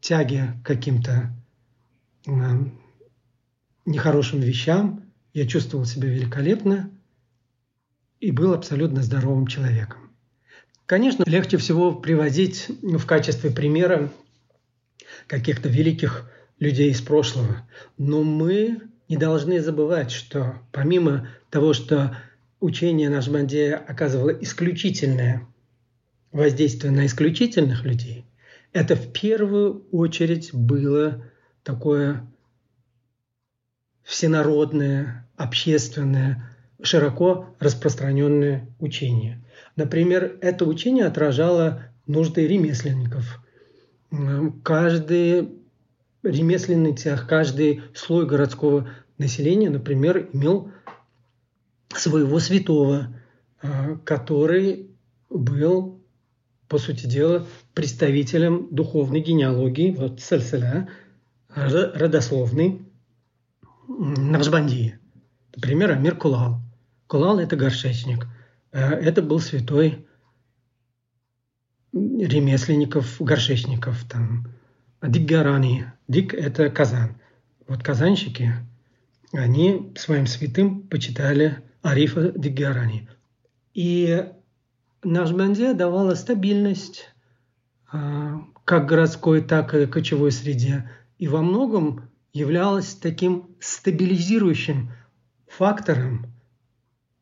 тяги к каким-то э, нехорошим вещам. Я чувствовал себя великолепно и был абсолютно здоровым человеком. Конечно, легче всего приводить в качестве примера каких-то великих людей из прошлого. Но мы не должны забывать, что помимо того, что учение Нашбандея оказывало исключительное воздействие на исключительных людей, это в первую очередь было такое всенародное, общественное, широко распространенное учение. Например, это учение отражало нужды ремесленников. Каждый ремесленный цех, каждый слой городского населения, например, имел своего святого, а, который был, по сути дела, представителем духовной генеалогии, вот сальсаля, родословный Нахшбандии. Например, Амир Кулал. Кулал – это горшечник. А, это был святой ремесленников, горшечников, там, Дикгарани. Дик – это Казан. Вот казанщики, они своим святым почитали Арифа Дикгарани. И наш Банзе давала стабильность а, как городской, так и кочевой среде. И во многом являлась таким стабилизирующим фактором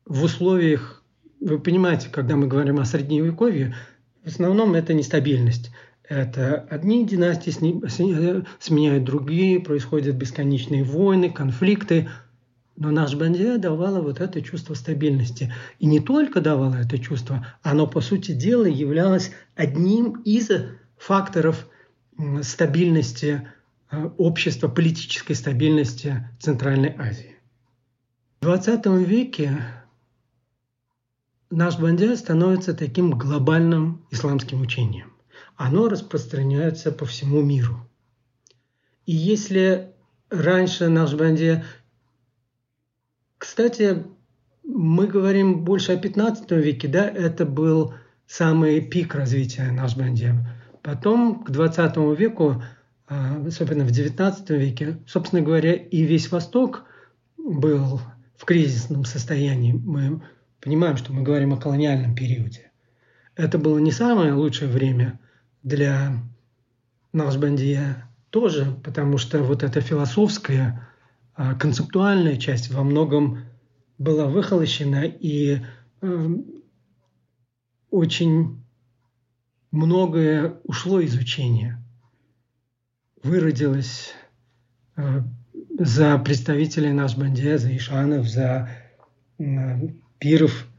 в условиях, вы понимаете, когда мы говорим о средневековье, в основном это нестабильность. Это одни династии сменяют другие, происходят бесконечные войны, конфликты. Но наш Бандия давала вот это чувство стабильности. И не только давала это чувство, оно, по сути дела, являлось одним из факторов стабильности э, общества, политической стабильности Центральной Азии. В 20 веке наш Бандия становится таким глобальным исламским учением оно распространяется по всему миру. И если раньше наш Банде... Кстати, мы говорим больше о 15 веке, да, это был самый пик развития наш Банде. Потом к 20 веку, а, особенно в 19 веке, собственно говоря, и весь Восток был в кризисном состоянии. Мы понимаем, что мы говорим о колониальном периоде. Это было не самое лучшее время для Налшбандия тоже, потому что вот эта философская, а, концептуальная часть во многом была выхолощена и э, очень многое ушло из учения. Выродилось э, за представителей Нашбандия, за Ишанов, за пиров –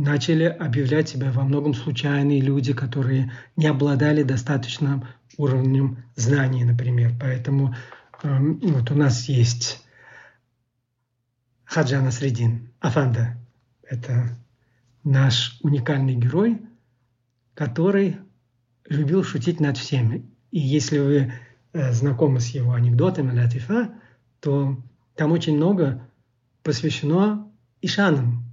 начали объявлять себя во многом случайные люди, которые не обладали достаточным уровнем знаний, например. Поэтому эм, вот у нас есть Хаджана Средин, Афанда. Это наш уникальный герой, который любил шутить над всеми. И если вы э, знакомы с его анекдотами Латифа, то там очень много посвящено ишанам,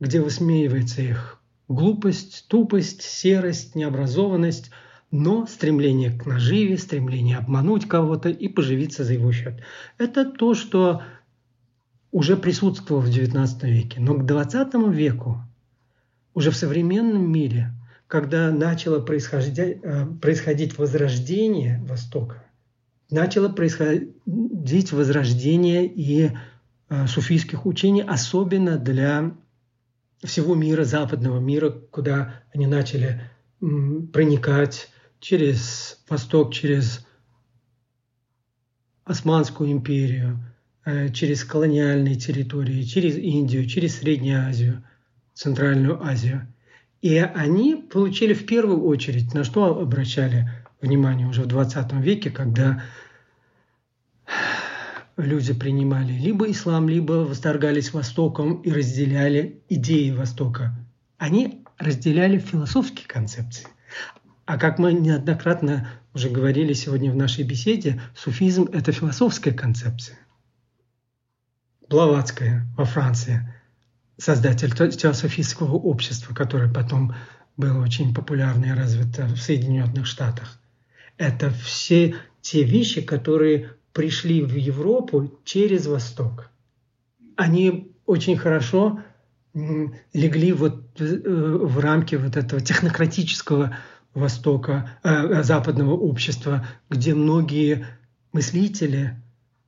где высмеивается их глупость, тупость, серость, необразованность, но стремление к наживе, стремление обмануть кого-то и поживиться за его счет. Это то, что уже присутствовало в XIX веке. Но к XX веку, уже в современном мире, когда начало происходить, э, происходить возрождение Востока, начало происходить возрождение и суфийских учений, особенно для всего мира, западного мира, куда они начали проникать через Восток, через Османскую империю, э, через колониальные территории, через Индию, через Среднюю Азию, Центральную Азию. И они получили в первую очередь, на что обращали внимание уже в 20 веке, когда люди принимали либо ислам, либо восторгались Востоком и разделяли идеи Востока. Они разделяли философские концепции. А как мы неоднократно уже говорили сегодня в нашей беседе, суфизм – это философская концепция. Блаватская во Франции, создатель теософистского общества, которое потом было очень популярно и развито в Соединенных Штатах. Это все те вещи, которые пришли в Европу через Восток. Они очень хорошо легли вот э, в рамки вот этого технократического Востока, э, э, западного общества, где многие мыслители,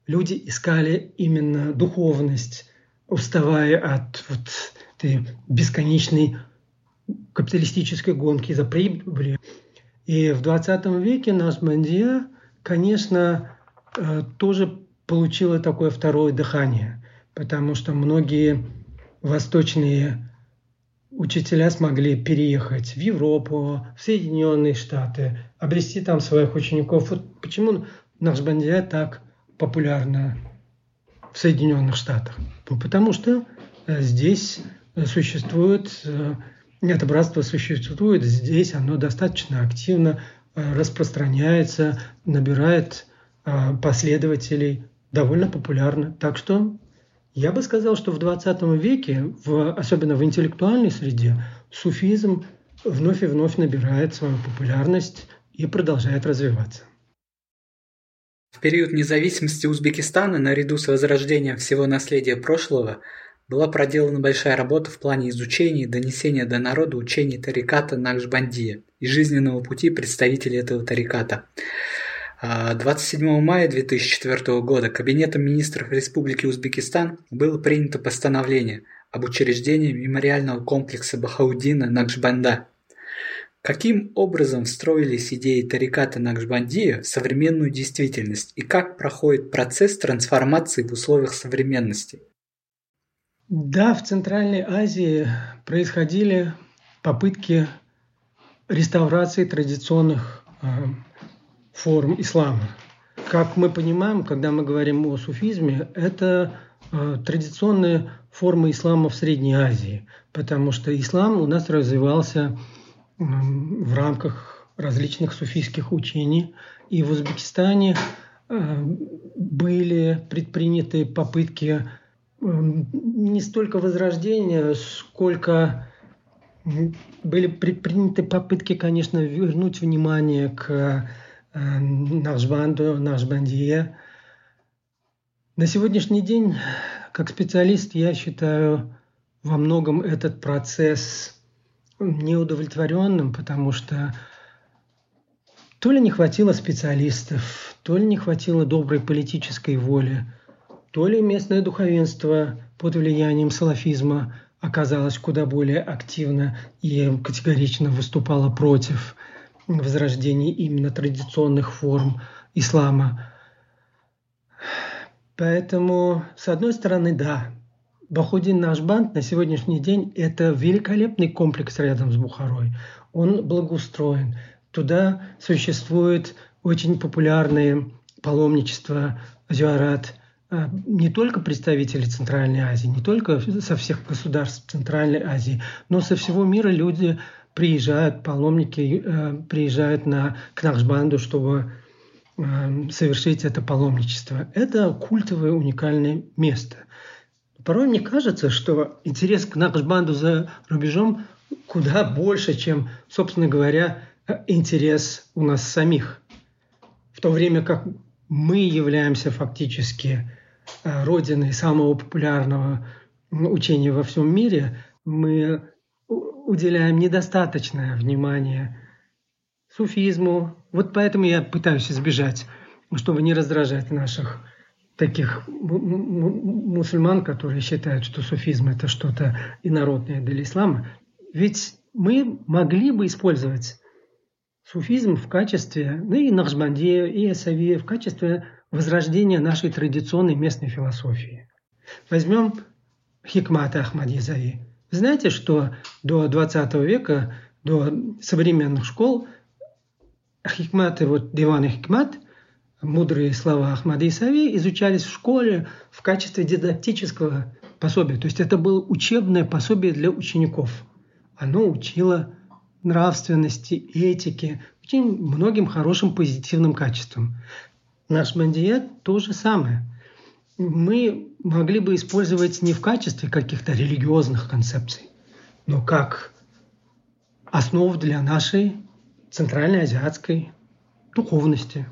люди искали именно духовность, уставая от вот этой бесконечной капиталистической гонки за прибылью. И в 20 веке наш Бандия, конечно, тоже получила такое второе дыхание, потому что многие восточные учителя смогли переехать в Европу, в Соединенные Штаты, обрести там своих учеников. Вот почему Нахшбандия так популярна в Соединенных Штатах? Ну, потому что э, здесь существует, э, это братство существует, здесь оно достаточно активно распространяется, набирает последователей, довольно популярно. Так что я бы сказал, что в 20 веке, в, особенно в интеллектуальной среде, суфизм вновь и вновь набирает свою популярность и продолжает развиваться. В период независимости Узбекистана, наряду с возрождением всего наследия прошлого, была проделана большая работа в плане изучения и донесения до народа учений тариката Накшбандия и жизненного пути представителей этого тариката. 27 а, мая 2004 года Кабинетом министров Республики Узбекистан было принято постановление об учреждении мемориального комплекса Бахаудина Накшбанда. Каким образом встроились идеи тариката Накшбандия в современную действительность и как проходит процесс трансформации в условиях современности? Да, в Центральной Азии происходили попытки реставрации традиционных а, форм ислама. Как мы понимаем, когда мы говорим о суфизме, это э, традиционные формы ислама в Средней Азии, потому что ислам у нас развивался э, в рамках различных суфийских учений, и в Узбекистане э, были предприняты попытки э, не столько возрождения, сколько были предприняты попытки, конечно, вернуть внимание к Нахшбанду, Нахшбандия. На сегодняшний день, как специалист, я считаю во многом этот процесс неудовлетворенным, потому что то ли не хватило специалистов, то ли не хватило доброй политической воли, то ли местное духовенство под влиянием салафизма оказалось куда более активно и категорично выступало против – возрождении именно традиционных форм ислама. Поэтому, с одной стороны, да, Бахудин Нашбанд на сегодняшний день – это великолепный комплекс рядом с Бухарой. Он благоустроен. Туда существуют очень популярные паломничество, зюарат э, не только представители Центральной Азии, не только со всех государств Центральной Азии, но со всего мира люди приезжают, паломники э, приезжают на, к чтобы э, совершить это паломничество. Это культовое уникальное место. Порой мне кажется, что интерес к Нахшбанду за рубежом куда больше, чем, собственно говоря, интерес у нас самих. В то время как мы являемся фактически э, родиной самого популярного учения во всем мире, мы уделяем недостаточное внимание суфизму. Вот поэтому я пытаюсь избежать, чтобы не раздражать наших таких мусульман, которые считают, что суфизм это что-то инородное для ислама. Ведь мы могли бы использовать суфизм в качестве, ну и Нахшбандия, и Асавия в качестве возрождения нашей традиционной местной философии. Возьмем Хикмата Знаете, что до 20 века, до современных школ, хикматы, вот диван хикмат, мудрые слова Ахмада Исави изучались в школе в качестве дидактического пособия. То есть это было учебное пособие для учеников. Оно учило нравственности, этике, очень многим хорошим позитивным качествам. Наш Бандият то же самое. Мы могли бы использовать не в качестве каких-то религиозных концепций, но как основу для нашей центральной азиатской духовности.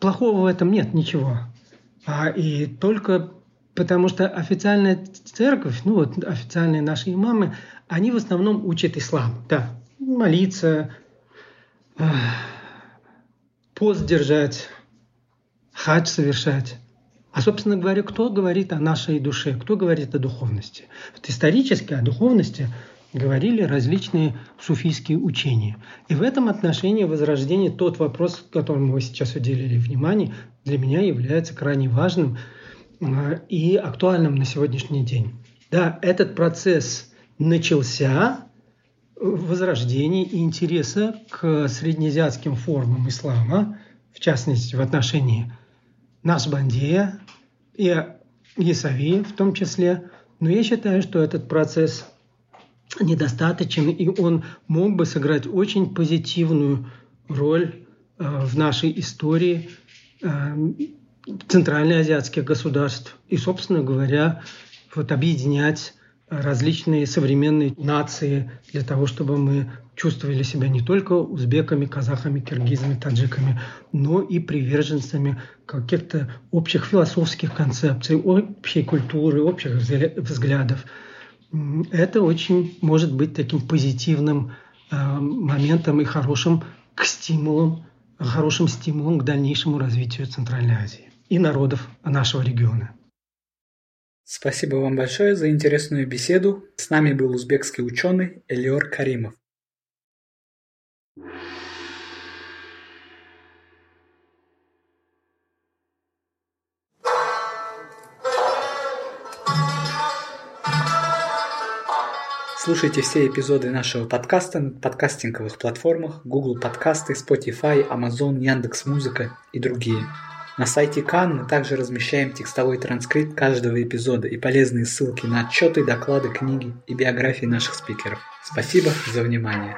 Плохого в этом нет ничего. А и только потому что официальная церковь, ну вот официальные наши имамы, они в основном учат ислам. Да, молиться, пост держать, хадж совершать. А, собственно говоря, кто говорит о нашей душе, кто говорит о духовности? Вот исторически о духовности говорили различные суфийские учения. И в этом отношении возрождение, тот вопрос, которому вы сейчас уделили внимание, для меня является крайне важным а, и актуальным на сегодняшний день. Да, этот процесс начался возрождение интереса к среднеазиатским формам ислама, в частности в отношении Насбандия и Исави в том числе. Но я считаю, что этот процесс недостаточен, и он мог бы сыграть очень позитивную роль э, в нашей истории э, центральноазиатских государств и, собственно говоря, вот объединять различные современные нации для того, чтобы мы чувствовали себя не только узбеками, казахами, киргизами, таджиками, но и приверженцами каких-то общих философских концепций, общей культуры, общих взглядов. Это очень может быть таким позитивным э, моментом и хорошим к стимулам, хорошим стимулом к дальнейшему развитию Центральной Азии и народов нашего региона. Спасибо вам большое за интересную беседу. С нами был узбекский ученый Элиор Каримов. Слушайте все эпизоды нашего подкаста на подкастинговых платформах Google Подкасты, Spotify, Amazon, Яндекс.Музыка и другие. На сайте Кан мы также размещаем текстовой транскрипт каждого эпизода и полезные ссылки на отчеты, доклады, книги и биографии наших спикеров. Спасибо за внимание.